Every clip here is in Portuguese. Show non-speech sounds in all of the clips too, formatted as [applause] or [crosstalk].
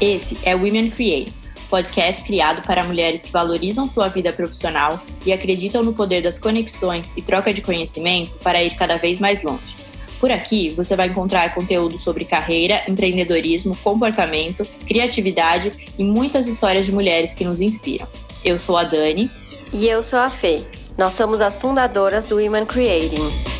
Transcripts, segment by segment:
Esse é Women Create, podcast criado para mulheres que valorizam sua vida profissional e acreditam no poder das conexões e troca de conhecimento para ir cada vez mais longe. Por aqui você vai encontrar conteúdo sobre carreira, empreendedorismo, comportamento, criatividade e muitas histórias de mulheres que nos inspiram. Eu sou a Dani. E eu sou a Fê. Nós somos as fundadoras do Women Creating.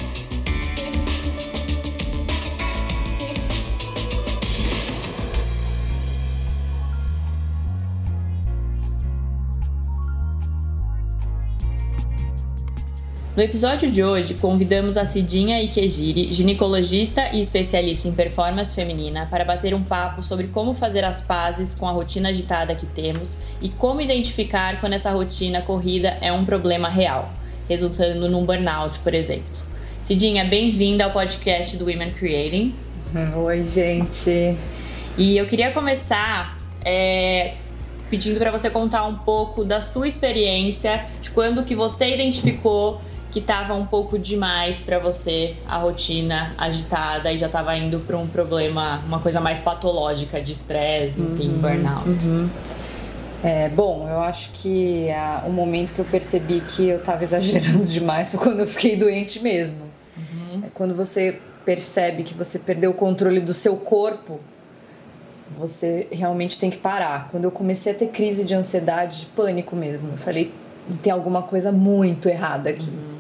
No episódio de hoje, convidamos a Cidinha Ikejiri, ginecologista e especialista em performance feminina, para bater um papo sobre como fazer as pazes com a rotina agitada que temos e como identificar quando essa rotina corrida é um problema real, resultando num burnout, por exemplo. Cidinha, bem-vinda ao podcast do Women Creating. Oi, gente. E eu queria começar é, pedindo para você contar um pouco da sua experiência, de quando que você identificou que estava um pouco demais para você a rotina agitada e já estava indo para um problema, uma coisa mais patológica de estresse, enfim, uhum, burnout. Uhum. É, bom, eu acho que a, o momento que eu percebi que eu estava exagerando [laughs] demais foi quando eu fiquei doente mesmo. Uhum. É quando você percebe que você perdeu o controle do seu corpo, você realmente tem que parar. Quando eu comecei a ter crise de ansiedade, de pânico mesmo, eu falei, tem alguma coisa muito errada aqui. Uhum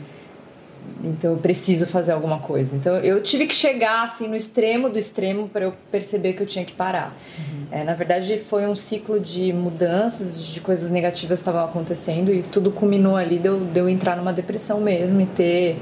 então eu preciso fazer alguma coisa. Então eu tive que chegar assim no extremo do extremo para eu perceber que eu tinha que parar. Uhum. É, na verdade foi um ciclo de mudanças, de coisas negativas estavam acontecendo e tudo culminou ali de eu, de eu entrar numa depressão mesmo e ter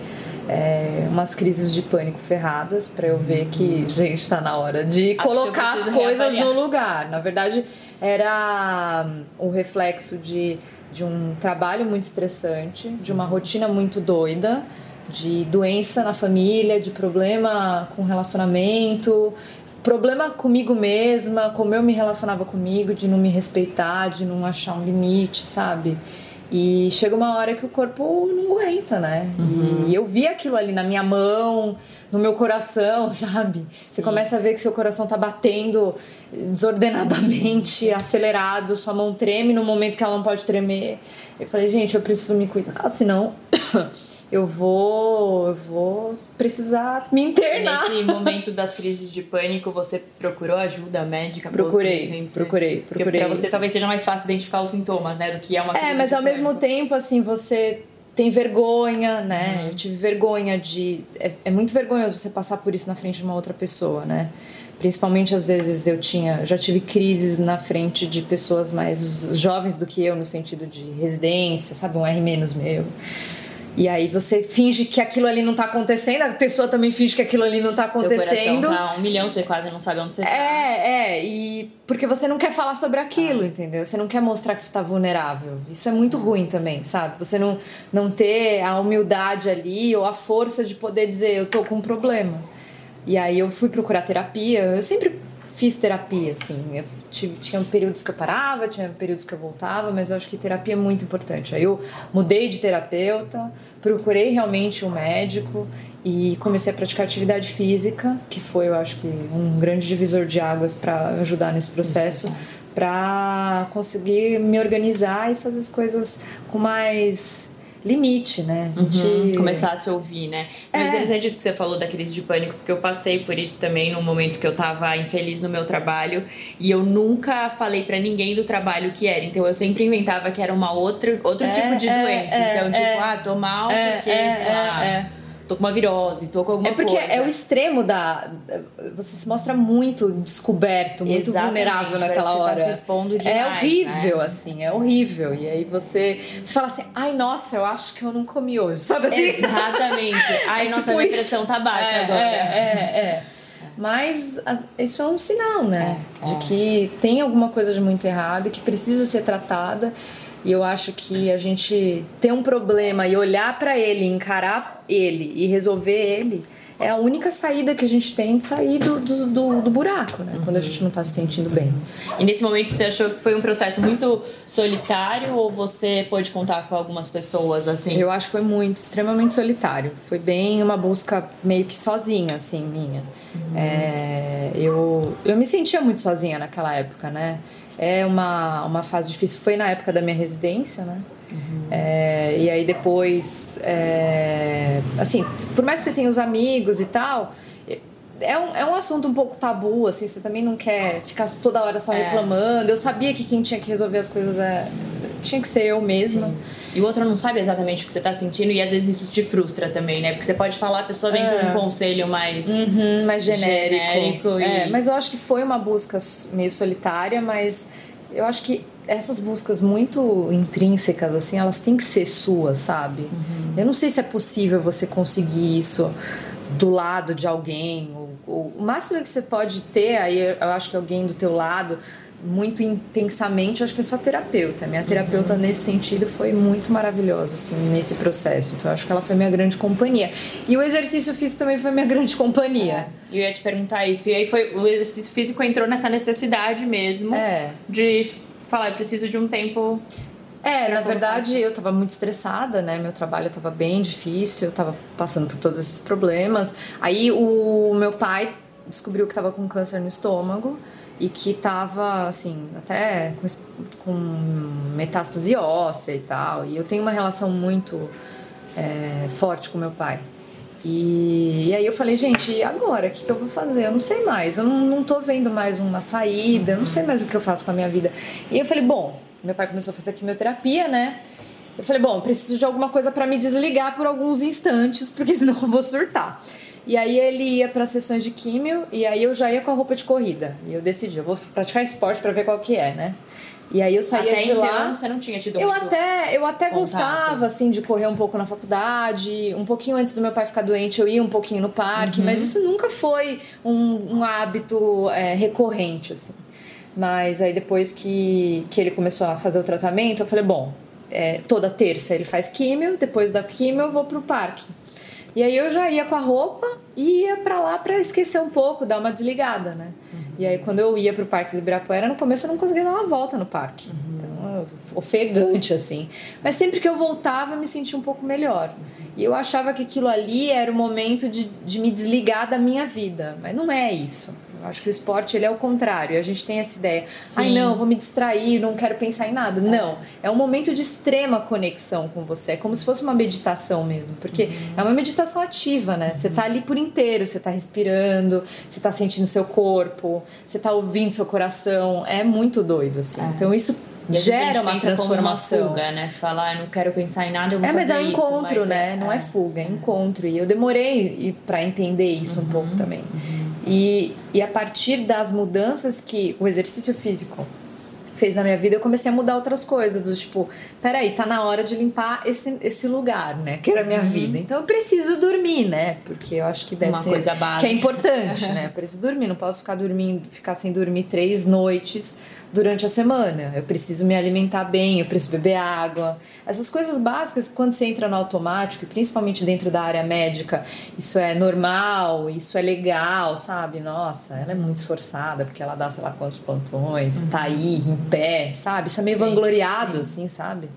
é, umas crises de pânico ferradas para eu ver que uhum. gente está na hora de Acho colocar as coisas reavaliar. no lugar. Na verdade era o reflexo de de um trabalho muito estressante, de uma rotina muito doida de doença na família, de problema com relacionamento, problema comigo mesma, como eu me relacionava comigo, de não me respeitar, de não achar um limite, sabe? E chega uma hora que o corpo não aguenta, né? Uhum. E eu vi aquilo ali na minha mão, no meu coração, [laughs] sabe? Você Sim. começa a ver que seu coração tá batendo desordenadamente, acelerado, sua mão treme no momento que ela não pode tremer. Eu falei, gente, eu preciso me cuidar, senão [coughs] eu vou, eu vou precisar me internar. Nesse momento das crises de pânico, você procurou ajuda médica? Procurei, procurei, procurei. Para você talvez seja mais fácil identificar os sintomas, né, do que é uma crise É, mas ao pânico. mesmo tempo, assim, você tem vergonha, né? Uhum. Eu tive vergonha de. É, é, muito vergonhoso você passar por isso na frente de uma outra pessoa, né? Principalmente às vezes eu tinha, já tive crises na frente de pessoas mais jovens do que eu, no sentido de residência, sabe? Um R menos meu. E aí você finge que aquilo ali não tá acontecendo, a pessoa também finge que aquilo ali não tá acontecendo. Seu tá um milhão, você quase não sabe onde você tá. É, é, e porque você não quer falar sobre aquilo, ah. entendeu? Você não quer mostrar que você tá vulnerável. Isso é muito ruim também, sabe? Você não, não ter a humildade ali ou a força de poder dizer, eu tô com um problema. E aí eu fui procurar terapia, eu sempre fiz terapia, assim. Eu tive, tinha períodos que eu parava, tinha períodos que eu voltava, mas eu acho que terapia é muito importante. Aí eu mudei de terapeuta, procurei realmente um médico e comecei a praticar atividade física, que foi, eu acho que, um grande divisor de águas para ajudar nesse processo, para conseguir me organizar e fazer as coisas com mais limite, né? A gente... Uhum, começar a se ouvir, né? É. Mas é interessante isso que você falou da crise de pânico, porque eu passei por isso também num momento que eu tava infeliz no meu trabalho e eu nunca falei para ninguém do trabalho que era. Então eu sempre inventava que era uma outra, outro é, tipo de é, doença. É, então, tipo, é. ah, tô mal porque, sei lá tô com uma virose, tô com alguma coisa. É porque coisa. é o extremo da. Você se mostra muito descoberto, muito Exatamente, vulnerável naquela você hora. Tá se expondo demais, é horrível, né? assim, é horrível. E aí você, você fala assim, ai, nossa, eu acho que eu não comi hoje, sabe assim? Exatamente. [laughs] Ai, é nossa, tipo a pressão tá baixa é, agora. É, é, é. Mas isso é um sinal, né? É, de é. que tem alguma coisa de muito errado e que precisa ser tratada E eu acho que a gente ter um problema e olhar para ele, encarar ele e resolver ele é a única saída que a gente tem de sair do, do, do, do buraco, né? Uhum. Quando a gente não está se sentindo bem. E nesse momento você achou que foi um processo muito solitário ou você pôde contar com algumas pessoas assim? Eu acho que foi muito, extremamente solitário. Foi bem uma busca meio que sozinha, assim, minha. Uhum. É, eu, eu me sentia muito sozinha naquela época, né? É uma, uma fase difícil. Foi na época da minha residência, né? Uhum. É, e aí depois, é, assim, por mais que você tenha os amigos e tal, é um, é um assunto um pouco tabu, assim, você também não quer ficar toda hora só é. reclamando. Eu sabia que quem tinha que resolver as coisas é, tinha que ser eu mesma. Sim. E o outro não sabe exatamente o que você está sentindo e às vezes isso te frustra também, né? Porque você pode falar, a pessoa vem é. com um conselho mais, uhum, mais genérico. genérico e... É, mas eu acho que foi uma busca meio solitária, mas eu acho que essas buscas muito intrínsecas, assim, elas têm que ser suas, sabe? Uhum. Eu não sei se é possível você conseguir isso do lado de alguém. Ou, ou, o máximo que você pode ter, aí eu acho que alguém do teu lado, muito intensamente, acho que é sua terapeuta. Minha terapeuta, uhum. nesse sentido, foi muito maravilhosa, assim, nesse processo. Então, acho que ela foi minha grande companhia. E o exercício físico também foi minha [laughs] grande companhia. É. Eu ia te perguntar isso. E aí, foi o exercício físico entrou nessa necessidade mesmo é. de falar, eu preciso de um tempo é, na verdade eu estava muito estressada, né? Meu trabalho estava bem difícil, eu estava passando por todos esses problemas. Aí o meu pai descobriu que estava com câncer no estômago e que estava assim até com, metástase óssea e tal. E eu tenho uma relação muito é, forte com meu pai. E, e, aí eu falei, gente, e agora? O que, que, eu vou fazer? Eu não sei mais, eu não, não tô vendo mais uma saída, eu não sei mais o que eu faço com a minha vida. E eu falei, bom, meu pai começou a fazer quimioterapia, né? Eu falei, bom, preciso de alguma coisa para me desligar por alguns instantes, porque [laughs] senão eu vou surtar. E aí ele ia para sessões de químio e aí eu já ia com a roupa de corrida. E eu decidi, eu vou praticar esporte para ver qual que é, né? E aí eu saía até de então, lá. Você não tinha tido eu até Eu até contato. gostava, assim, de correr um pouco na faculdade. Um pouquinho antes do meu pai ficar doente, eu ia um pouquinho no parque. Uhum. Mas isso nunca foi um, um hábito é, recorrente, assim. Mas aí depois que, que ele começou a fazer o tratamento, eu falei, bom, é, toda terça ele faz químio, depois da químio eu vou pro parque. E aí eu já ia com a roupa e ia para lá para esquecer um pouco, dar uma desligada, né? Uhum. E aí quando eu ia pro Parque do Ibirapuera, no começo eu não conseguia dar uma volta no parque. Uhum. Então, ofegante assim. Mas sempre que eu voltava, eu me sentia um pouco melhor. Uhum. E eu achava que aquilo ali era o momento de, de me desligar da minha vida. Mas não é isso. Eu acho que o esporte ele é o contrário. A gente tem essa ideia, Sim. ai não, vou me distrair, não quero pensar em nada. É. Não, é um momento de extrema conexão com você. É como se fosse uma meditação mesmo, porque uhum. é uma meditação ativa, né? Você tá ali por inteiro, você tá respirando, você tá sentindo seu corpo, você tá ouvindo seu coração. É muito doido assim. É. Então isso gera uma transformação. Uma fuga, né? Você fala, ah, não quero pensar em nada, eu vou É, mas é um encontro, isso, né? É, não é, é fuga, é encontro. E eu demorei para entender isso uhum. um pouco também. Uhum. E, e a partir das mudanças que o exercício físico fez na minha vida, eu comecei a mudar outras coisas, do tipo, peraí, tá na hora de limpar esse, esse lugar, né? Que era a minha uhum. vida. Então eu preciso dormir, né? Porque eu acho que deve Uma ser coisa básica. que é importante, [laughs] né? Eu preciso dormir, não posso ficar dormindo, ficar sem dormir três noites durante a semana. Eu preciso me alimentar bem, eu preciso beber água. Essas coisas básicas, quando você entra no automático, e principalmente dentro da área médica, isso é normal, isso é legal, sabe? Nossa, ela é muito esforçada, porque ela dá sei lá quantos plantões, uhum. tá aí, em pé, sabe? Isso é meio sim, vangloriado, sim. assim, sabe?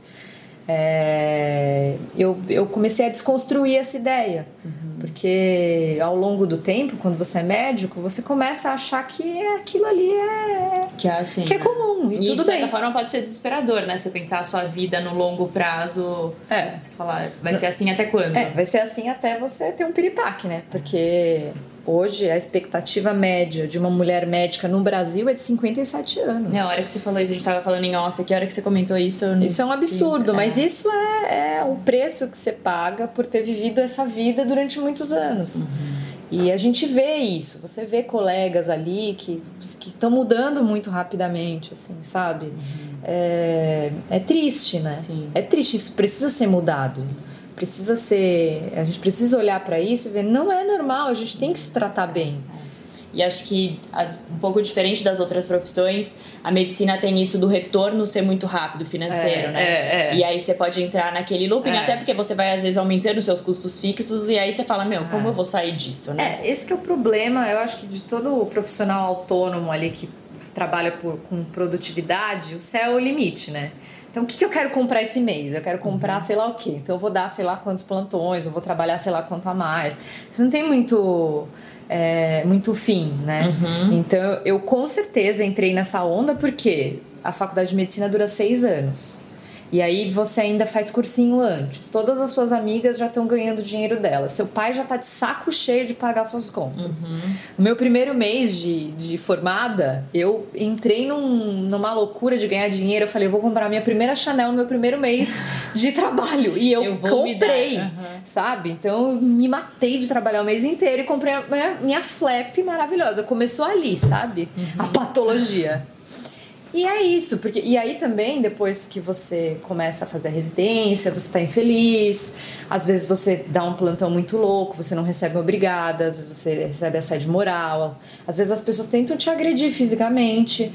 É, eu, eu comecei a desconstruir essa ideia. Uhum. Porque ao longo do tempo, quando você é médico, você começa a achar que aquilo ali é. Que é, assim, que é comum. E, e tudo de certa bem. forma pode ser desesperador, né? Você pensar a sua vida no longo prazo. É. Você falar, vai ser assim até quando? É, vai ser assim até você ter um piripaque, né? Porque Hoje, a expectativa média de uma mulher médica no Brasil é de 57 anos. Na hora que você falou isso, a gente estava falando em off aqui, a hora que você comentou isso... Isso é um absurdo, é. mas isso é, é o preço que você paga por ter vivido essa vida durante muitos anos. Uhum. E a gente vê isso, você vê colegas ali que estão mudando muito rapidamente, assim, sabe? Uhum. É, é triste, né? Sim. É triste, isso precisa ser mudado. Sim precisa ser. A gente precisa olhar para isso e ver, não é normal, a gente tem que se tratar bem. E acho que, um pouco diferente das outras profissões, a medicina tem isso do retorno ser muito rápido financeiro, É, né? é, é. E aí você pode entrar naquele looping, É. até porque você vai às vezes aumentando os seus custos fixos e aí você fala, meu, como eu vou sair disso, né? É, esse que é o problema, eu acho que de todo profissional autônomo ali que trabalha por, com produtividade, o céu é o limite, né? Então, o que, que eu quero comprar esse mês? Eu quero comprar sei lá o quê. Então, eu vou dar sei lá quantos plantões, eu vou trabalhar sei lá quanto a mais. Isso não tem muito, é, muito fim, né? Então, eu com certeza entrei nessa onda porque a faculdade de medicina dura seis anos. E aí você ainda faz cursinho antes. Todas as suas amigas já estão ganhando dinheiro delas. Seu pai já tá de saco cheio de pagar suas contas. No meu primeiro mês de, de formada, eu entrei num- numa loucura de ganhar dinheiro. Eu falei, eu vou comprar minha primeira Chanel no meu primeiro mês de [laughs] trabalho. E eu, Eu comprei, aham. sabe? Então eu me matei de trabalhar o mês inteiro e comprei a minha, minha flap maravilhosa. Começou ali, sabe? A patologia. E é isso, porque e aí também depois que você começa a fazer a residência, você está infeliz, às vezes você dá um plantão muito louco, você não recebe obrigada, às vezes você recebe assédio moral, às vezes as pessoas tentam te agredir fisicamente.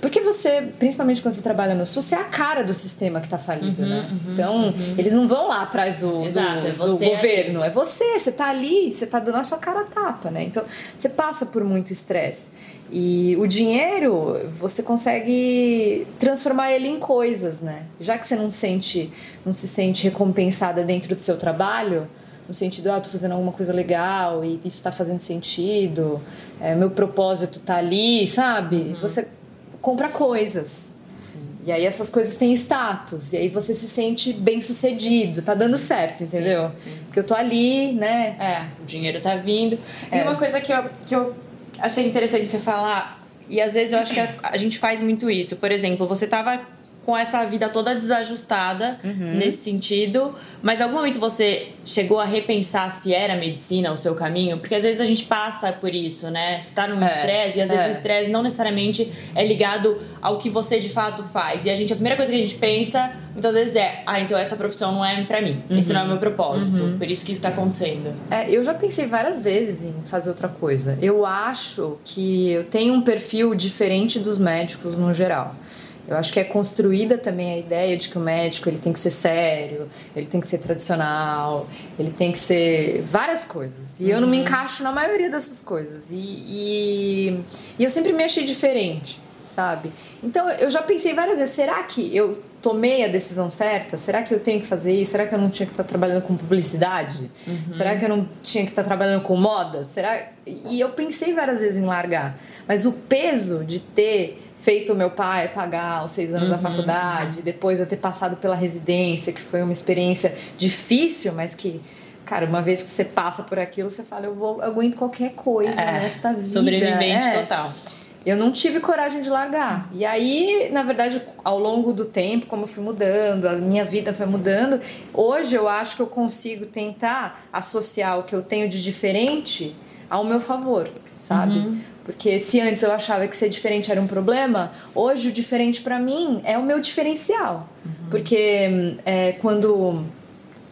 Porque você, principalmente quando você trabalha no SUS, você é a cara do sistema que está falido, né? então, eles não vão lá atrás do, Exato, do, é do governo, é você, você tá ali, você tá dando a sua cara a tapa, né? Então, você passa por muito estresse. E o dinheiro, você consegue transformar ele em coisas, né? Já que você não sente, não se sente recompensada dentro do seu trabalho, no sentido, ah, tô fazendo alguma coisa legal e isso tá fazendo sentido, é, meu propósito tá ali, sabe? Você compra coisas. E aí essas coisas têm status. E aí você se sente bem sucedido, tá dando certo, entendeu? sim. Porque eu tô ali, né? É, o dinheiro tá vindo. É. E uma coisa que eu, que eu achei interessante você falar, e às vezes eu acho que a, a gente faz muito isso. Por exemplo, você tava com essa vida toda desajustada nesse sentido, mas em algum momento você chegou a repensar se era medicina o seu caminho? Porque às vezes a gente passa por isso, né? Você tá num É, estresse e às vezes é. o estresse não necessariamente é ligado ao que você de fato faz. E a gente, a primeira coisa que a gente pensa muitas vezes é: ah, então essa profissão não é pra mim, isso não é o meu propósito, por isso que isso tá acontecendo. É, eu já pensei várias vezes em fazer outra coisa. Eu acho que eu tenho um perfil diferente dos médicos no geral. Eu acho que é construída também a ideia de que o médico ele tem que ser sério, ele tem que ser tradicional, ele tem que ser várias coisas. E eu não me encaixo na maioria dessas coisas. E, e, e eu sempre me achei diferente, sabe? Então eu já pensei várias vezes: será que eu tomei a decisão certa? Será que eu tenho que fazer isso? Será que eu não tinha que estar trabalhando com publicidade? Será que eu não tinha que estar trabalhando com moda? Será? E eu pensei várias vezes em largar, mas o peso de ter feito meu pai pagar os seis anos da faculdade, depois eu ter passado pela residência, que foi uma experiência difícil, mas que Cara, uma vez que você passa por aquilo, você fala, eu vou eu aguento qualquer coisa nesta vida. Sobrevivente É. total. Eu não tive coragem de largar. E aí, na verdade, ao longo do tempo, como eu fui mudando, a minha vida foi mudando, hoje eu acho que eu consigo tentar associar o que eu tenho de diferente ao meu favor, sabe? Porque se antes eu achava que ser diferente era um problema, hoje o diferente pra mim é o meu diferencial. Porque é, quando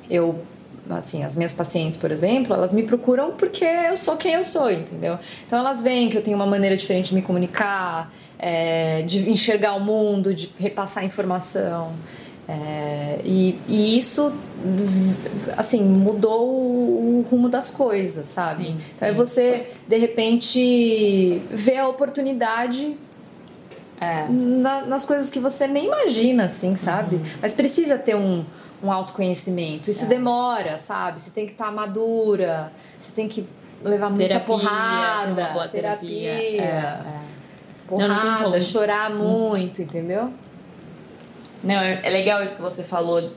eu assim, as minhas pacientes, por exemplo, elas me procuram porque eu sou quem eu sou, entendeu? Então elas veem que eu tenho uma maneira diferente de me comunicar, é, de enxergar o mundo, de repassar informação. É, e, e isso, assim, mudou o rumo das coisas, sabe? Sim, Então é sim. você, de repente, ver a oportunidade É. na- nas coisas que você nem imagina, assim, sabe? Uhum. Mas precisa ter um, um autoconhecimento. Isso É. demora, sabe? Você tem que estar madura, você tem que levar muita Terapia, porrada, terapia. terapia, É, é. porrada, Não, não chorar muito, entendeu? Não, é é legal isso que você falou,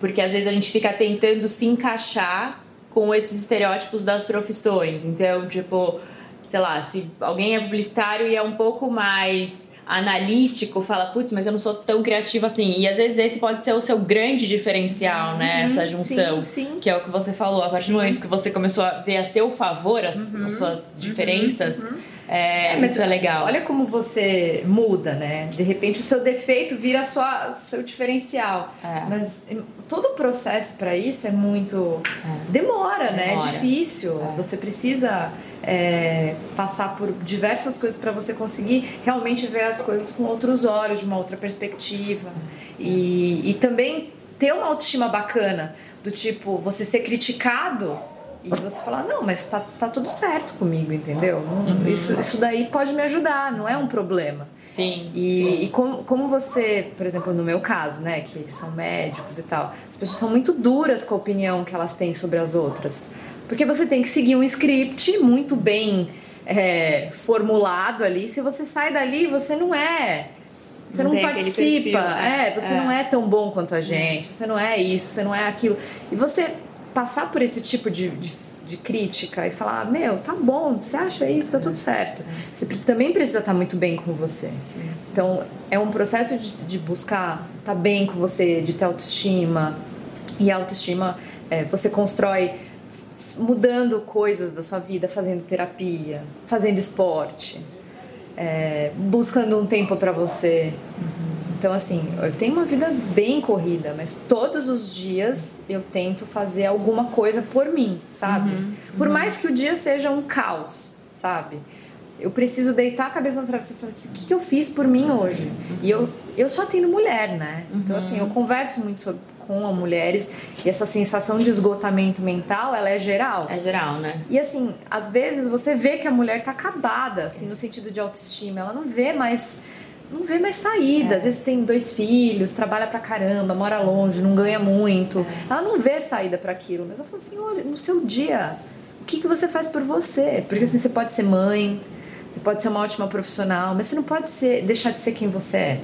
porque às vezes a gente fica tentando se encaixar com esses estereótipos das profissões. Então, tipo, sei lá, se alguém é publicitário e é um pouco mais analítico, fala, putz, mas eu não sou tão criativo assim. E às vezes esse pode ser o seu grande diferencial, né? Essa junção. Uhum. sim, sim. Que é o que você falou. A partir do momento que você começou a ver a seu favor as, as suas diferenças, é, Uhum. mas isso é legal. Olha como você muda, né? De repente o seu defeito vira sua, seu diferencial. É. Mas todo o processo para isso é muito. Demora, né? É Demora. difícil. Você precisa é, passar por diversas coisas para você conseguir realmente ver as coisas com outros olhos, de uma outra perspectiva. E, e também ter uma autoestima bacana, do tipo, você ser criticado e você falar, não, mas tá, tá tudo certo comigo, entendeu? Uhum. Isso, isso daí pode me ajudar, não é um problema. Sim. E, sim. e como, como você, por exemplo, no meu caso, né, que são médicos e tal, as pessoas são muito duras com a opinião que elas têm sobre as outras. Porque você tem que seguir um script muito bem é, formulado ali. Se você sai dali, você não é. Você não, não participa, perfil, né? é, você é. não é tão bom quanto a gente, você não é isso, você não é aquilo. E você passar por esse tipo de, de, de crítica e falar, meu, tá bom, você acha isso, tá tudo certo. Você também precisa estar muito bem com você. Então, é um processo de, de buscar estar tá bem com você, de ter autoestima. E a autoestima, é, você constrói mudando coisas da sua vida, fazendo terapia, fazendo esporte, é, buscando um tempo para você. Então, assim, eu tenho uma vida bem corrida, mas todos os dias eu tento fazer alguma coisa por mim, sabe? Uhum, por uhum. mais que o dia seja um caos, sabe? Eu preciso deitar a cabeça no travesseiro e falar: o que, que eu fiz por mim hoje? Uhum. E eu, eu só atendo mulher, né? Então, assim, eu uhum. converso muito sobre, com as mulheres e essa sensação de esgotamento mental, ela é geral. É geral, né? E assim, às vezes você vê que a mulher tá acabada, assim, no sentido de autoestima, ela não vê mais não vê mais saída. É. Às vezes tem dois filhos, trabalha pra caramba, mora longe, não ganha muito. É. Ela não vê saída para aquilo. Mas eu falo assim, olha, no seu dia, o que, que você faz por você? Porque assim, você pode ser mãe, você pode ser uma ótima profissional, mas você não pode ser, deixar de ser quem você é. é.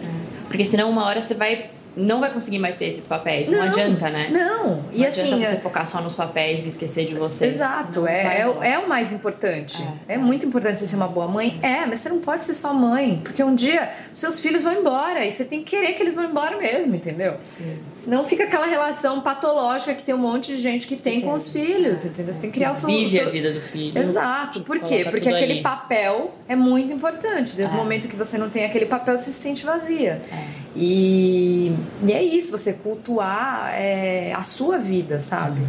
Porque senão uma hora você vai não vai conseguir mais ter esses papéis. Não, não adianta, né? Não. E não assim, adianta você é... focar só nos papéis e esquecer de você. Exato. É, é, é, o mais importante. É. é. muito importante você ser uma boa mãe. É, mas você não pode ser só mãe. Porque um dia os seus filhos vão embora e você tem que querer que eles vão embora mesmo, entendeu? Sim. Senão fica aquela relação patológica que tem um monte de gente que tem com os filhos, entendeu? Você tem que criar o seu... Vive a vida do filho. Exato. Por quê? Porque aquele ali. papel é muito importante. Desde o é. momento que você não tem aquele papel, você se sente vazia. É. E, e é isso, você cultuar é, a sua vida, sabe?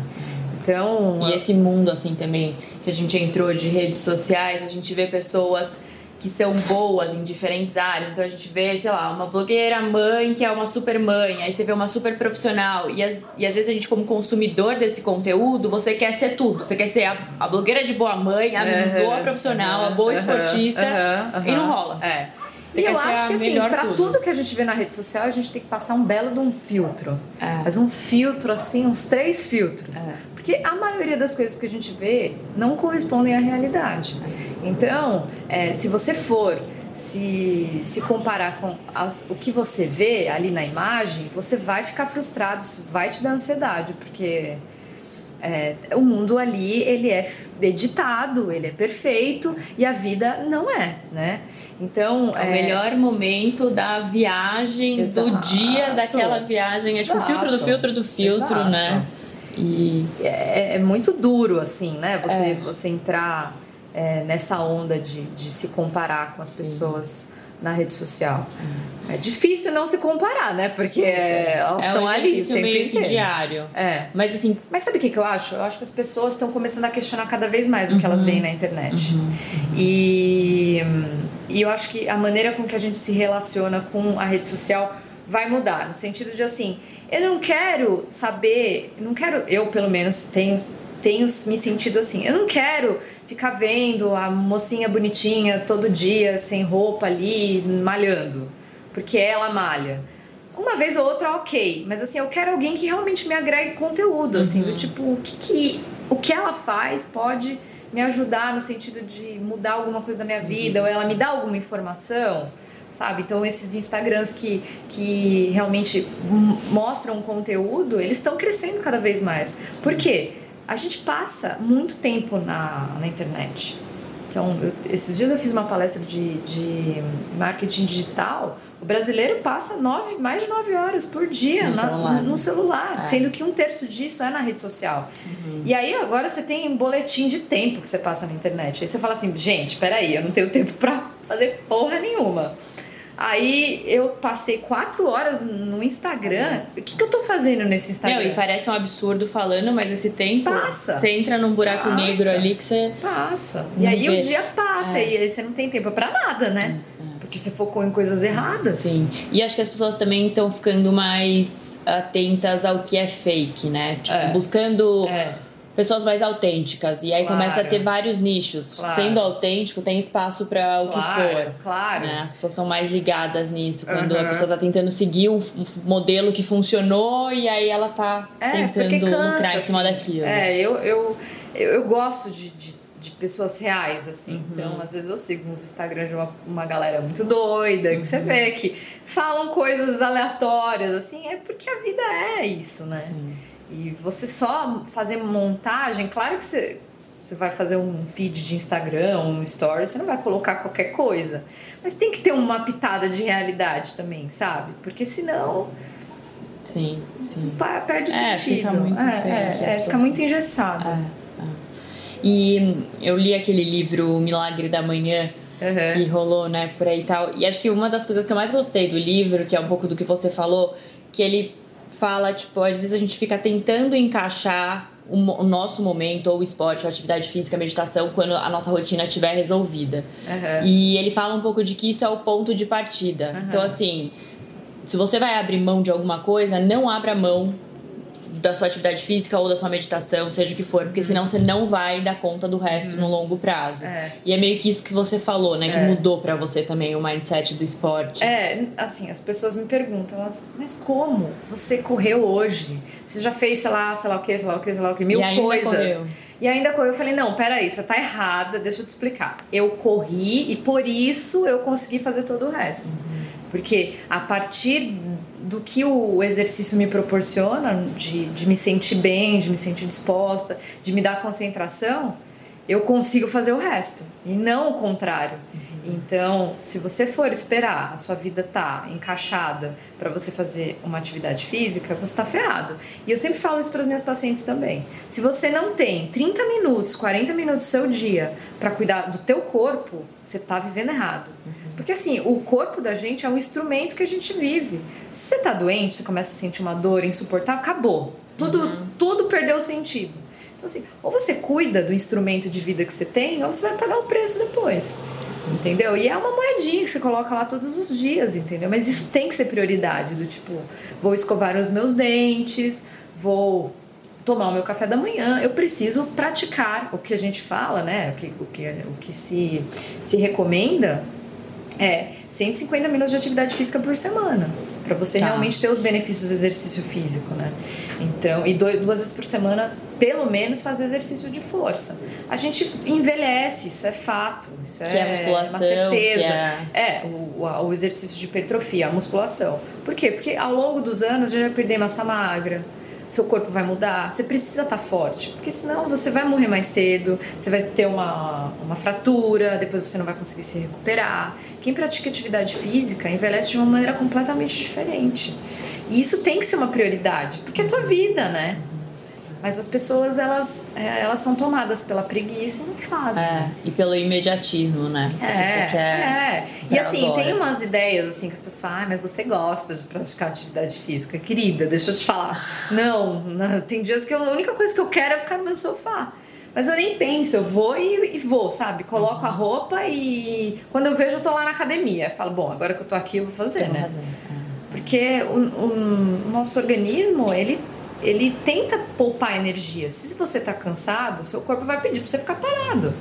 Então. E esse mundo, assim, também, que a gente entrou de redes sociais, a gente vê pessoas que são boas em diferentes áreas. Então a gente vê, sei lá, uma blogueira mãe que é uma super mãe, aí você vê uma super profissional. E, as, e às vezes a gente, como consumidor desse conteúdo, você quer ser tudo. Você quer ser a, a blogueira de boa mãe, a uhum, boa profissional, uhum, a boa esportista. Uhum, e não rola. É. Você e eu acho que assim, para tudo. tudo. que a gente vê na rede social, a gente tem que passar um belo de um filtro. É. Mas um filtro, assim, uns três filtros. É. Porque a maioria das coisas que a gente vê não correspondem à realidade. Então, é, se você for se, se comparar com as, o que você vê ali na imagem, você vai ficar frustrado, isso vai te dar ansiedade, porque é, o mundo ali ele é editado, ele é perfeito e a vida não é, né? Então é, é... o melhor momento da viagem, Exato. do dia daquela viagem, é tipo o filtro do filtro do filtro, Exato. né? E é, é, muito duro assim, né? Você é. você entrar é, nessa onda de, de se comparar com as pessoas. Sim na rede social. É difícil não se comparar, né? Porque é, elas é estão um ali o tempo meio inteiro. diário. É. Mas assim, mas sabe o que, que eu acho? Eu acho que as pessoas estão começando a questionar cada vez mais uhum. o que elas uhum. veem na internet. Uhum. E, e eu acho que a maneira com que a gente se relaciona com a rede social vai mudar, no sentido de assim, eu não quero saber, não quero, eu pelo menos tenho tenho me sentido assim. Eu não quero ficar vendo a mocinha bonitinha todo dia, sem roupa ali, malhando, porque ela malha. Uma vez ou outra, ok, mas assim, eu quero alguém que realmente me agregue conteúdo, assim, uhum. do tipo, o que, que, o que ela faz pode me ajudar no sentido de mudar alguma coisa da minha vida, uhum. ou ela me dá alguma informação sabe? Então esses Instagrams que, que realmente mostram conteúdo, eles estão crescendo cada vez mais. Por quê? A gente passa muito tempo na, na internet. Então, eu, esses dias eu fiz uma palestra de, de marketing digital. O brasileiro passa nove, mais de nove horas por dia no na, celular, no celular é. sendo que um terço disso é na rede social. Uhum. E aí agora você tem um boletim de tempo que você passa na internet. Aí você fala assim, gente, peraí, eu não tenho tempo para fazer porra nenhuma. Aí eu passei quatro horas no Instagram. O que, que eu tô fazendo nesse Instagram? Não, e parece um absurdo falando, mas esse tempo. Passa. Você entra num buraco Passa. negro ali que você. Passa. E aí vê. o dia passa É. e aí você não tem tempo pra nada, né? Porque você focou em coisas erradas. Sim. E acho que as pessoas também estão ficando mais atentas ao que é fake, né? Tipo, É. buscando É. pessoas mais autênticas. E aí Claro. começa a ter vários nichos. Claro. Sendo autêntico, tem espaço para o que Claro, for. claro. né? As pessoas estão mais ligadas nisso. Quando a Aham. pessoa tá tentando seguir um, modelo que funcionou e aí ela tá É, tentando cansa, entrar em cima assim. daquilo. É, eu, eu, eu, eu gosto de, de, de pessoas reais, assim. Uhum. Então, às vezes eu sigo uns Instagram de uma, uma galera muito doida, que Uhum. você vê que falam coisas aleatórias, assim. É porque a vida é isso, né? Sim. E você só fazer montagem, claro que você, você vai fazer um feed de Instagram, um story, você não vai colocar qualquer coisa. Mas tem que ter uma pitada de realidade também, sabe? Porque senão Sim, sim. perde o É, sentido. fica muito é, fake, é, é, pessoas- fica muito engessado. É, é. E eu li aquele livro O Milagre da Manhã, Uhum. que rolou, né, por aí e tal. E acho que uma das coisas que eu mais gostei do livro, que é um pouco do que você falou, que ele fala, tipo, às vezes a gente fica tentando encaixar o, o nosso momento, ou o esporte, ou a atividade física, a meditação, quando a nossa rotina estiver resolvida. Uhum. E ele fala um pouco de que isso é o ponto de partida. Uhum. Então, assim, se você vai abrir mão de alguma coisa, não abra mão da sua atividade física ou da sua meditação, seja o que for, porque senão você não vai dar conta do resto no longo prazo. Uhum. É. E é meio que isso que você falou, né? Que É. mudou pra você também o mindset do esporte. É, assim, as pessoas me perguntam, elas, mas como você correu hoje? Você já fez, sei lá, sei lá o que, sei lá o que, sei lá o que, mil E ainda coisas. correu. E ainda correu. Eu falei, não, peraí, você tá errada, deixa eu te explicar. Eu corri e por isso eu consegui fazer todo o resto. Porque a partir do que o exercício me proporciona, de, de me sentir bem, de me sentir disposta, de me dar concentração, eu consigo fazer o resto. E não o contrário. Então, se você for esperar a sua vida tá encaixada para você fazer uma atividade física, você está ferrado. E eu sempre falo isso para os meus pacientes também. Se você não tem 30 minutos, 40 minutos do seu dia para cuidar do teu corpo, você está vivendo errado. Porque assim, o corpo da gente é um instrumento que a gente vive. Se você tá doente, você começa a sentir uma dor insuportável, acabou. Tudo, tudo perdeu sentido. Então, assim, ou você cuida do instrumento de vida que você tem, ou você vai pagar o preço depois. Entendeu? E é uma moedinha que você coloca lá todos os dias, entendeu? Mas isso tem que ser prioridade, do tipo, vou escovar os meus dentes, vou tomar o meu café da manhã, eu preciso praticar o que a gente fala, né? O que, o que, o que se, se recomenda é 150 minutos de atividade física por semana, para você Tá. realmente ter os benefícios do exercício físico, né? Então, e dois, duas vezes por semana, pelo menos fazer exercício de força. A gente envelhece, isso é fato, isso Que é a musculação, uma certeza. é- É, o, o, exercício de hipertrofia, a musculação. Por quê? Porque ao longo dos anos já vai perder massa magra, seu corpo vai mudar, você precisa estar forte, porque senão você vai morrer mais cedo, você vai ter uma, uma fratura, depois você não vai conseguir se recuperar. Quem pratica atividade física envelhece de uma maneira completamente diferente. E isso tem que ser uma prioridade, porque é a tua vida, né? Mas as pessoas, elas, é, elas são tomadas pela preguiça e não fazem. É, e pelo imediatismo, né? É, Você quer é. E assim, agora. tem umas ideias assim que as pessoas falam, ah, mas você gosta de praticar atividade física. Querida, deixa eu te falar. Não, não, tem dias que eu- a única coisa que eu quero é ficar no meu sofá. Mas eu nem penso, eu vou e, e vou, sabe? Coloco Uhum. a roupa e quando eu vejo eu tô lá na academia. Eu falo, bom, agora que eu tô aqui eu vou fazer, né? é. Porque o, o- o nosso organismo, ele, ele tenta poupar energia. Se você tá cansado, seu corpo vai pedir pra você ficar parado.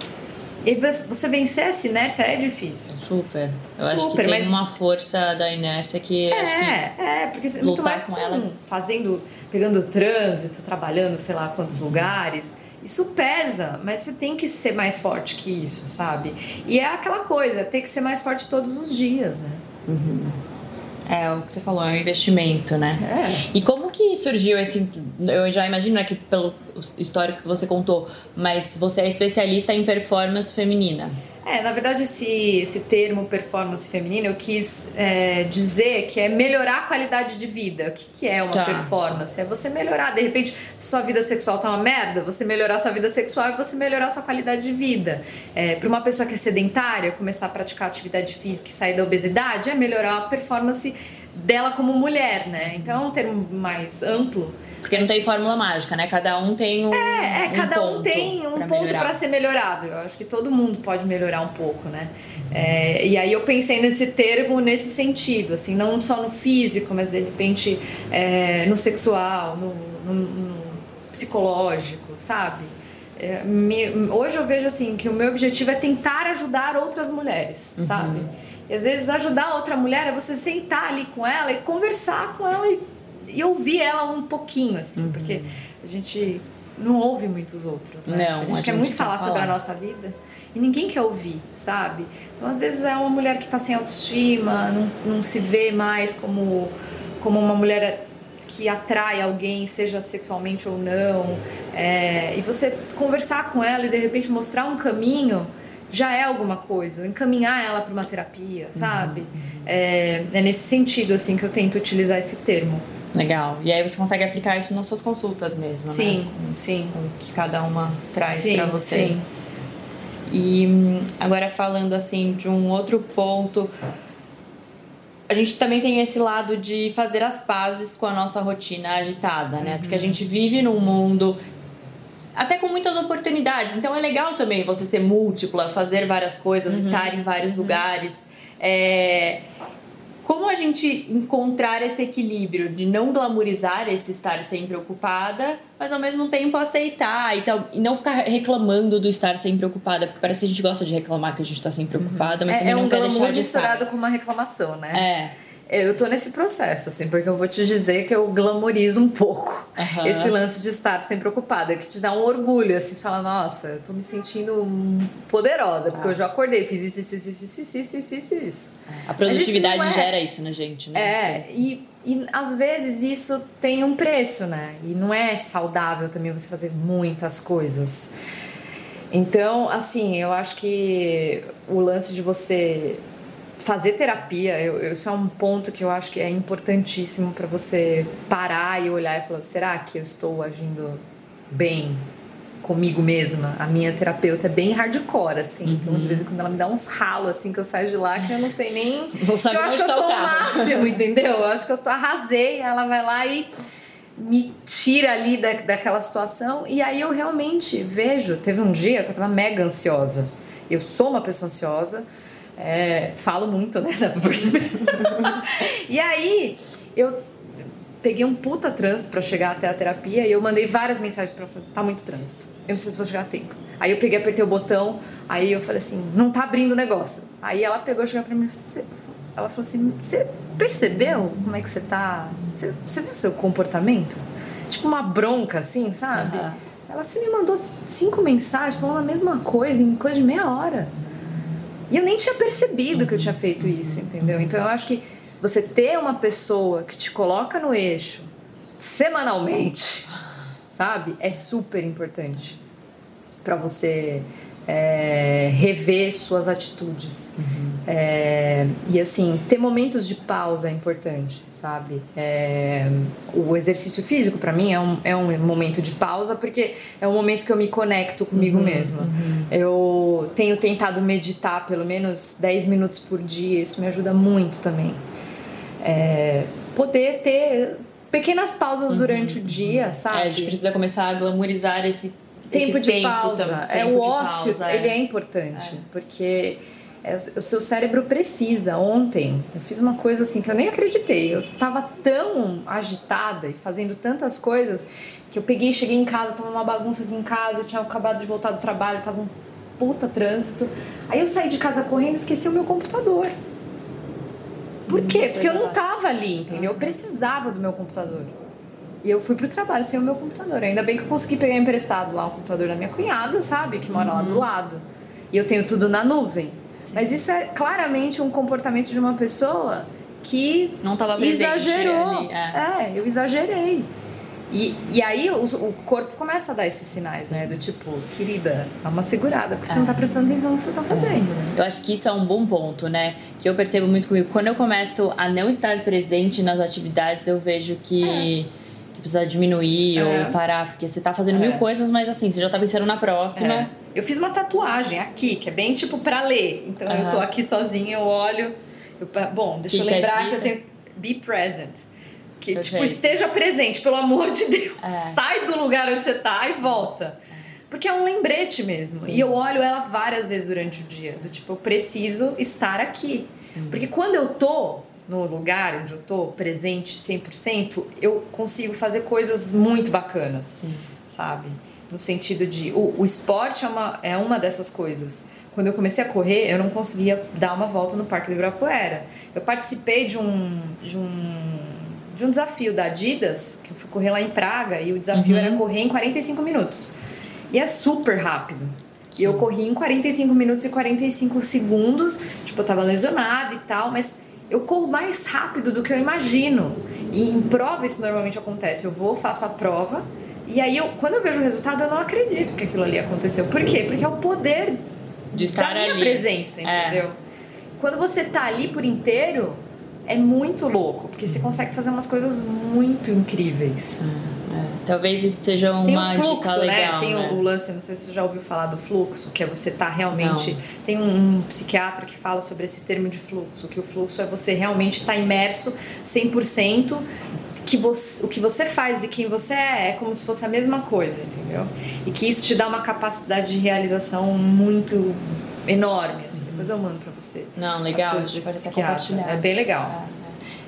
E você vencer essa inércia é difícil. Super. Eu acho que Super, tem mas- uma força da inércia que acho que É, é, porque você- muito lutar mais com ela. fazendo, pegando trânsito, trabalhando, sei lá quantos Uhum. lugares. Isso pesa, mas você tem que ser mais forte que isso, sabe? E é aquela coisa, tem que ser mais forte todos os dias, né? É, o que você falou, é um investimento, né? É. E como que surgiu esse. Eu já imagino né, que pelo histórico que você contou, mas você é especialista em performance feminina. É, na verdade, esse, esse termo performance feminina eu quis é, dizer que é melhorar a qualidade de vida. O que, que é uma tá. performance? É você melhorar. De repente, se sua vida sexual tá uma merda, você melhorar sua vida sexual e você melhorar sua qualidade de vida. É, Para uma pessoa que é sedentária, começar a praticar atividade física e sair da obesidade, é melhorar a performance dela como mulher, né? Então é um termo mais amplo. Porque não tem fórmula mágica, né? Cada um tem um. É, é um cada um tem um ponto para ser melhorado. Eu acho que todo mundo pode melhorar um pouco, né? É, e aí eu pensei nesse termo nesse sentido, assim, não só no físico, mas de repente é, no sexual, no, no, no psicológico, sabe? É, me, hoje eu vejo assim que o meu objetivo é tentar ajudar outras mulheres, uhum. sabe? E às vezes ajudar outra mulher é você sentar ali com ela e conversar com ela e e ouvir ela um pouquinho, assim, uhum. porque a gente não ouve muitos outros, né? Não, a gente a quer gente muito falar, falar sobre a nossa vida e ninguém quer ouvir, sabe? Então, às vezes, é uma mulher que está sem autoestima, não, não se vê mais como, como uma mulher que atrai alguém, seja sexualmente ou não, é, e você conversar com ela e de repente mostrar um caminho já é alguma coisa, encaminhar ela para uma terapia, sabe? Uhum. É, é nesse sentido assim que eu tento utilizar esse termo. Legal. E aí você consegue aplicar isso nas suas consultas mesmo, sim, né? Sim, O que cada uma traz para você. Sim. E agora falando assim de um outro ponto, a gente também tem esse lado de fazer as pazes com a nossa rotina agitada, né? Uhum. Porque a gente vive num mundo até com muitas oportunidades. Então é legal também você ser múltipla, fazer várias coisas, uhum. estar em vários uhum. lugares. É, como a gente encontrar esse equilíbrio de não glamorizar esse estar sempre ocupada, mas ao mesmo tempo aceitar e, tal, e não ficar reclamando do estar sempre ocupada, porque parece que a gente gosta de reclamar que a gente está sempre uhum. ocupada, mas é, também é não um quer deixar de estar. Misturado com uma reclamação, né? É. Eu tô nesse processo, assim, porque eu vou te dizer que eu glamorizo um pouco uhum. esse lance de estar sempre ocupada, que te dá um orgulho, assim, você fala, nossa, eu tô me sentindo poderosa, porque ah. eu já acordei, fiz isso, isso, isso, isso, isso, isso, isso, isso. A produtividade isso é... gera isso na gente, né? É, e, e às vezes isso tem um preço, né? E não é saudável também você fazer muitas coisas. Então, assim, eu acho que o lance de você fazer terapia, eu, isso é um ponto que eu acho que é importantíssimo para você parar e olhar e falar: será que eu estou agindo bem comigo mesma? A minha terapeuta é bem hardcore, assim. Uhum. Então, de vez em quando ela me dá uns ralos, assim, que eu saio de lá que eu não sei nem. [laughs] Sabe eu acho que eu tô o máximo, [laughs] entendeu? Eu acho que eu tô, arrasei, ela vai lá e me tira ali da, daquela situação. E aí eu realmente vejo. Teve um dia que eu tava mega ansiosa. Eu sou uma pessoa ansiosa é, falo muito, né? [laughs] e aí, eu peguei um puta trânsito para chegar até a terapia e eu mandei várias mensagens para tá muito trânsito. Eu não sei se vou chegar a tempo. Aí eu peguei, apertei o botão, aí eu falei assim, não tá abrindo o negócio. Aí ela pegou, chegou para mim, ela falou assim, você percebeu como é que você tá? Você, você viu o seu comportamento? Tipo uma bronca assim, sabe? Uhum. Ela assim me mandou cinco mensagens falando a mesma coisa em coisa de meia hora. E eu nem tinha percebido que eu tinha feito isso, entendeu? Então eu acho que você ter uma pessoa que te coloca no eixo semanalmente, sabe? É super importante para você é, rever suas atitudes. Uhum. É, e assim, ter momentos de pausa é importante, sabe? É, o exercício físico, para mim, é um, é um momento de pausa, porque é um momento que eu me conecto comigo uhum, mesma. Uhum. Eu tenho tentado meditar pelo menos 10 minutos por dia, isso me ajuda muito também. É, poder ter pequenas pausas uhum, durante o dia, sabe? É, a gente precisa começar a glamorizar esse tempo de tempo pausa. é o ócio, pausa, ele é, é importante, é. porque é, o seu cérebro precisa. Ontem eu fiz uma coisa assim que eu nem acreditei. Eu estava tão agitada e fazendo tantas coisas que eu peguei, cheguei em casa, tava uma bagunça aqui em casa, eu tinha acabado de voltar do trabalho, tava um puta trânsito. Aí eu saí de casa correndo e esqueci o meu computador. Por quê? Porque eu não tava ali, entendeu? Eu precisava do meu computador. E eu fui pro trabalho sem o meu computador. Ainda bem que eu consegui pegar emprestado lá o computador da minha cunhada, sabe? Que mora uhum. lá do uhum. lado. E eu tenho tudo na nuvem. Sim. Mas isso é claramente um comportamento de uma pessoa que não estava exagerou. Ali, é. é, eu exagerei. E, e aí o, o, corpo começa a dar esses sinais, né? Do tipo, querida, dá uma segurada, porque você não tá prestando atenção no que você tá fazendo. Né? Eu acho que isso é um bom ponto, né? Que eu percebo muito comigo. Quando eu começo a não estar presente nas atividades, eu vejo que. É que precisa diminuir é. ou parar, porque você tá fazendo é. mil coisas, mas assim, você já tá pensando na próxima. É. Eu fiz uma tatuagem aqui, que é bem tipo pra ler. Então eu tô aqui sozinha, eu olho. Eu, bom, deixa que eu lembrar que, que eu tenho. Be present. Que, Perfeito. tipo, esteja presente, pelo amor de Deus. É. Sai do lugar onde você tá e volta. Porque é um lembrete mesmo. Sim. E eu olho ela várias vezes durante o dia. Do tipo, eu preciso estar aqui. Sim. Porque quando eu tô no lugar onde eu tô, presente 100%, eu consigo fazer coisas muito bacanas. Sim. Sabe? No sentido de. O, o esporte é uma, é uma dessas coisas. Quando eu comecei a correr, eu não conseguia dar uma volta no Parque do Ibirapuera. Eu participei de um, de um de um desafio da Adidas, que eu fui correr lá em Praga, e o desafio uhum. era correr em 45 minutos. E é super rápido. Sim. E eu corri em 45 minutos e 45 segundos, tipo, eu tava lesionada e tal, mas eu corro mais rápido do que eu imagino. E em prova isso normalmente acontece. Eu vou, faço a prova, e aí eu, quando eu vejo o resultado, eu não acredito que aquilo ali aconteceu. Por quê? Porque é o poder de estar da minha ali. presença, é. entendeu? É. Quando você tá ali por inteiro, é muito louco, porque você consegue fazer umas coisas muito incríveis. Talvez isso seja uma tem o fluxo, dica né? legal. Tem né? o lance, não sei se você já ouviu falar do fluxo, que é você tá realmente. Não. Tem um, um, psiquiatra que fala sobre esse termo de fluxo, que o fluxo é você realmente estar tá imerso 100%. Que você, o que você faz e quem você é é como se fosse a mesma coisa, entendeu? E que isso te dá uma capacidade de realização muito enorme. Assim. Depois eu mando pra você. Não, legal, a gente pode compartilhar. É bem legal. É,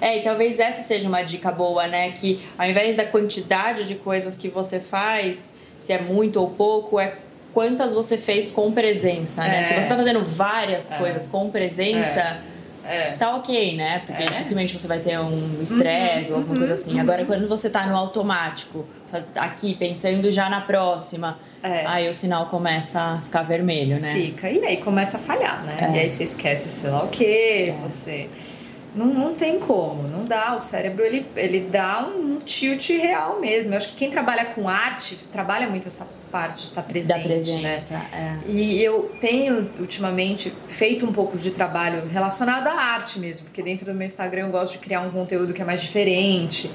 é. é, e talvez essa seja uma dica boa, né? Que ao invés da quantidade de coisas que você faz, se é muito ou pouco, é quantas você fez com presença, né? É. Se você tá fazendo várias é. coisas com presença. É. Tá ok, né? Porque é. dificilmente você vai ter um estresse uhum, ou alguma uhum, coisa assim. Uhum. Agora, quando você tá no automático, aqui pensando já na próxima, é. Aí o sinal começa a ficar vermelho, né? Fica. E aí começa a falhar, né? É. E aí você esquece sei lá o quê, é. você. Não, não tem como, não dá. O cérebro ele, ele dá um tilt real mesmo. Eu acho que quem trabalha com arte trabalha muito essa parte de estar tá presente. Da presença, né? é. E eu tenho ultimamente feito um pouco de trabalho relacionado à arte mesmo, porque dentro do meu Instagram eu gosto de criar um conteúdo que é mais diferente.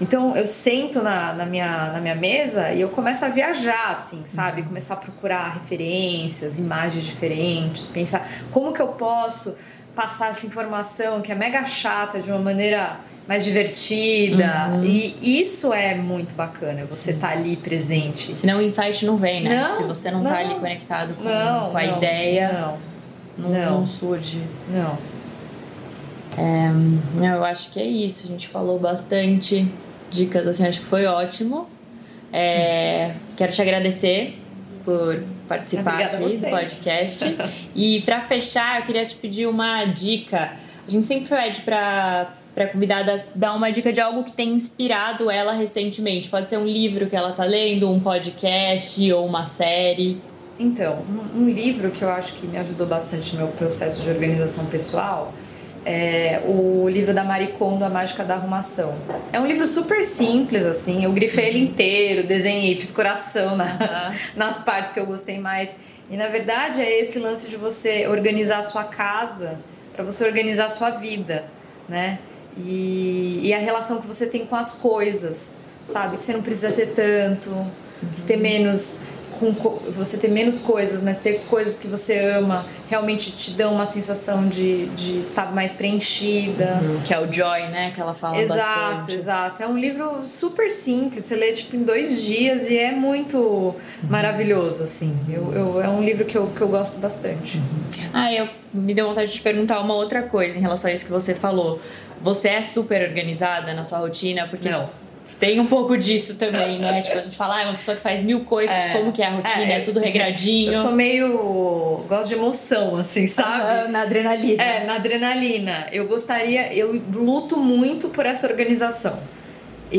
Então eu sento na, na, minha, na minha mesa e eu começo a viajar, assim, sabe? Uhum. Começar a procurar referências, imagens diferentes, pensar como que eu posso passar essa informação que é mega chata de uma maneira mais divertida. Uhum. E isso é muito bacana, você Sim. tá ali presente. Senão o insight não vem, né? Não, Se você não, não tá ali conectado com, não, com a não, ideia, não, não, surge. Não. É, eu acho que é isso. A gente falou bastante dicas, assim, acho que foi ótimo. É, quero te agradecer por participar Obrigada aqui do podcast. [laughs] e para fechar, eu queria te pedir uma dica. A gente sempre pede para para a convidada dar uma dica de algo que tem inspirado ela recentemente. Pode ser um livro que ela está lendo, um podcast ou uma série. Então, um, um livro que eu acho que me ajudou bastante no meu processo de organização pessoal é o livro da Marie Kondo, A Mágica da Arrumação. É um livro super simples, assim. Eu grifei ele inteiro, desenhei, fiz coração na, [laughs] nas partes que eu gostei mais. E na verdade é esse lance de você organizar a sua casa para você organizar a sua vida, né? E, e a relação que você tem com as coisas, sabe? Que você não precisa ter tanto, ter menos com você ter menos coisas, mas ter coisas que você ama, realmente te dão uma sensação de estar tá mais preenchida. Uhum, que é o Joy, né? Que ela fala exato, bastante. Exato, exato. É um livro super simples, você lê tipo em dois dias e é muito uhum. maravilhoso, assim. Eu, eu, é um livro que eu, que eu gosto bastante. Uhum. Ah, eu me deu vontade de te perguntar uma outra coisa em relação a isso que você falou. Você é super organizada na sua rotina? Porque não tem um pouco disso também, né? Tipo, a gente fala, ah, é uma pessoa que faz mil coisas, é, como que é a rotina, é, é, tudo regradinho. Eu sou meio. gosto de emoção, assim, sabe? na adrenalina. É, na adrenalina. Eu gostaria, eu luto muito por essa organização.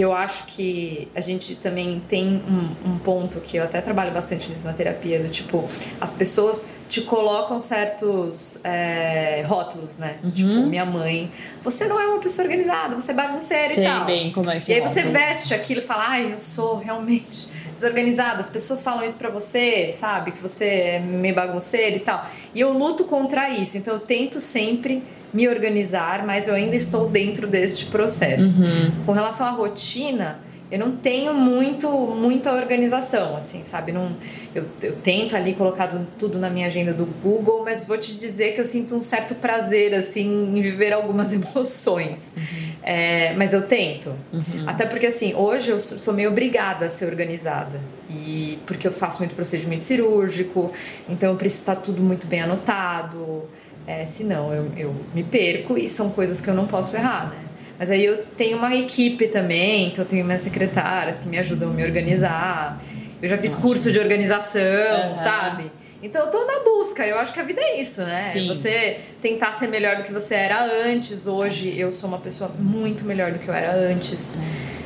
Eu acho que a gente também tem um, um, ponto que eu até trabalho bastante nisso na terapia, do tipo, as pessoas te colocam certos é, rótulos, né? Uhum. Tipo, minha mãe, você não é uma pessoa organizada, você é bagunceira Sei e tal. bem como é que E aí você veste aquilo e fala, ai, eu sou realmente desorganizada. As pessoas falam isso pra você, sabe? Que você é meio bagunceira e tal. E eu luto contra isso, então eu tento sempre me organizar, mas eu ainda estou dentro deste processo. Uhum. Com relação à rotina, eu não tenho muito muita organização, assim, sabe? Não, eu, eu tento ali colocar tudo na minha agenda do Google, mas vou te dizer que eu sinto um certo prazer, assim, em viver algumas [laughs] emoções. Uhum. É, mas eu tento. Uhum. Até porque, assim, hoje eu sou meio obrigada a ser organizada. E porque eu faço muito procedimento cirúrgico, então eu preciso estar tudo muito bem anotado. É, senão eu, eu me perco e são coisas que eu não posso errar, né? Mas aí eu tenho uma equipe também, então eu tenho minhas secretárias que me ajudam a me organizar. Eu já fiz Ótimo. curso de organização, uhum. sabe? Então eu tô na busca, eu acho que a vida é isso, né? Sim. Você tentar ser melhor do que você era antes. Hoje eu sou uma pessoa muito melhor do que eu era antes.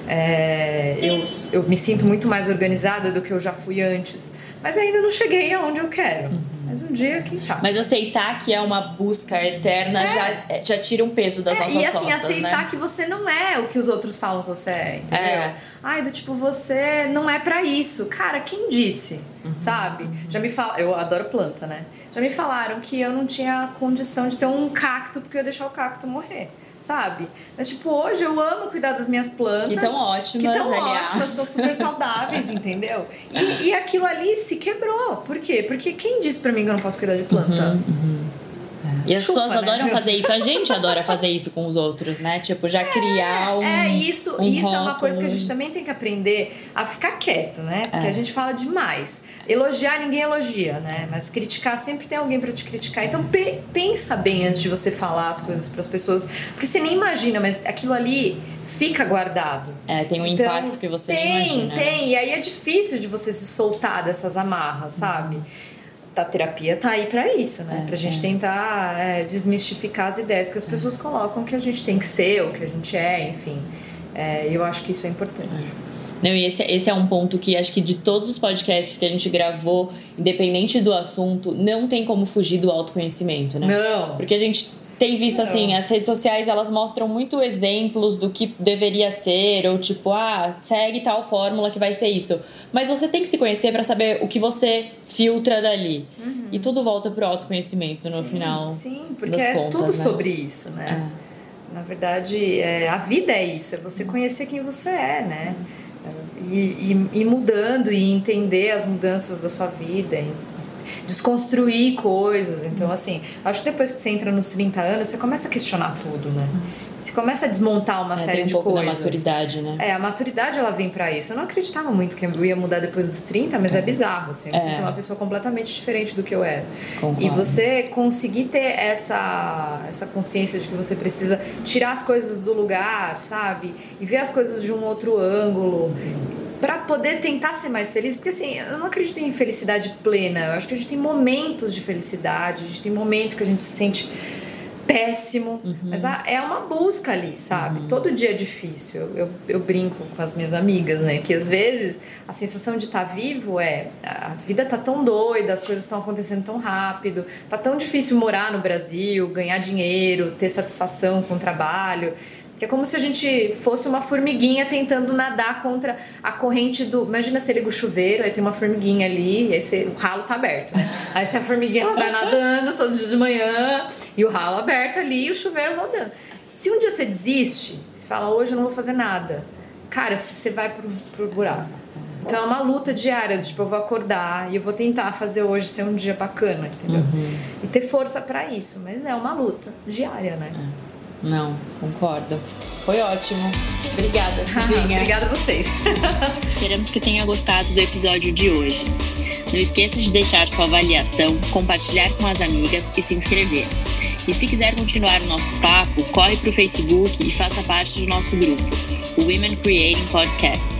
É, eu, eu me sinto muito mais organizada do que eu já fui antes. Mas ainda não cheguei aonde eu quero. Uhum. Mas um dia, quem sabe. Mas aceitar que é uma busca eterna é. já, já tira um peso das é, nossas costas, E assim, costas, aceitar né? que você não é o que os outros falam que você é, entendeu? É. Ai, do tipo, você não é para isso. Cara, quem disse? Uhum. Sabe? Uhum. Já me fala, eu adoro planta, né? Já me falaram que eu não tinha condição de ter um cacto porque eu ia deixar o cacto morrer sabe? Mas, tipo, hoje eu amo cuidar das minhas plantas. Que estão ótimas, Que estão ótimas, estão super [laughs] saudáveis, entendeu? E, e aquilo ali se quebrou. Por quê? Porque quem disse pra mim que eu não posso cuidar de planta? Uhum, uhum. E as Chupa, pessoas né? adoram fazer isso. A gente adora fazer isso com os outros, né? Tipo, já é, criar um. É, isso, um isso é uma coisa que a gente também tem que aprender a ficar quieto, né? Porque é. a gente fala demais. Elogiar, ninguém elogia, né? Mas criticar, sempre tem alguém para te criticar. Então pe pensa bem antes de você falar as coisas para as pessoas. Porque você nem imagina, mas aquilo ali fica guardado. É, tem um então, impacto que você tem, nem imagina. Tem, tem. E aí é difícil de você se soltar dessas amarras, sabe? Uhum a terapia tá aí para isso, né? É, pra gente é. tentar é, desmistificar as ideias que as pessoas colocam que a gente tem que ser, ou que a gente é, enfim. É, eu acho que isso é importante. Não, e esse, esse é um ponto que acho que de todos os podcasts que a gente gravou, independente do assunto, não tem como fugir do autoconhecimento, né? Não. Porque a gente tem visto assim, as redes sociais elas mostram muito exemplos do que deveria ser, ou tipo, ah, segue tal fórmula que vai ser isso. Mas você tem que se conhecer para saber o que você filtra dali. Uhum. E tudo volta pro autoconhecimento no sim, final. Sim, porque é contas, tudo né? sobre isso, né? É. Na verdade, é, a vida é isso, é você conhecer quem você é, né? E, e, e mudando e entender as mudanças da sua vida, desconstruir coisas. Então, assim, acho que depois que você entra nos 30 anos, você começa a questionar tudo, né? Você começa a desmontar uma é, série um de pouco coisas. Da maturidade, né? É, a maturidade ela vem para isso. Eu não acreditava muito que eu ia mudar depois dos 30, mas é, é bizarro, assim. Você é. uma pessoa completamente diferente do que eu era. Concordo. E você conseguir ter essa, essa consciência de que você precisa tirar as coisas do lugar, sabe? E ver as coisas de um outro ângulo para poder tentar ser mais feliz, porque assim, eu não acredito em felicidade plena. Eu acho que a gente tem momentos de felicidade, a gente tem momentos que a gente se sente péssimo, uhum. mas é uma busca ali, sabe? Uhum. Todo dia é difícil. Eu, eu, eu, brinco com as minhas amigas, né? Que às vezes a sensação de estar tá vivo é a vida tá tão doida, as coisas estão acontecendo tão rápido, tá tão difícil morar no Brasil, ganhar dinheiro, ter satisfação com o trabalho. Que é como se a gente fosse uma formiguinha tentando nadar contra a corrente do. Imagina você liga o chuveiro, aí tem uma formiguinha ali, aí você... o ralo tá aberto, né? [laughs] Aí se a formiguinha vai nadando todo dia de manhã, e o ralo aberto ali e o chuveiro rodando. Se um dia você desiste, você fala, hoje eu não vou fazer nada, cara, você vai pro, pro buraco. Então é uma luta diária, tipo, eu vou acordar e eu vou tentar fazer hoje ser um dia bacana, entendeu? Uhum. E ter força para isso, mas é uma luta diária, né? É. Não, concordo. Foi ótimo. Obrigada, [laughs] Cidinha. Obrigada a vocês. [laughs] Esperamos que tenha gostado do episódio de hoje. Não esqueça de deixar sua avaliação, compartilhar com as amigas e se inscrever. E se quiser continuar o nosso papo, corre para o Facebook e faça parte do nosso grupo, o Women Creating Podcast.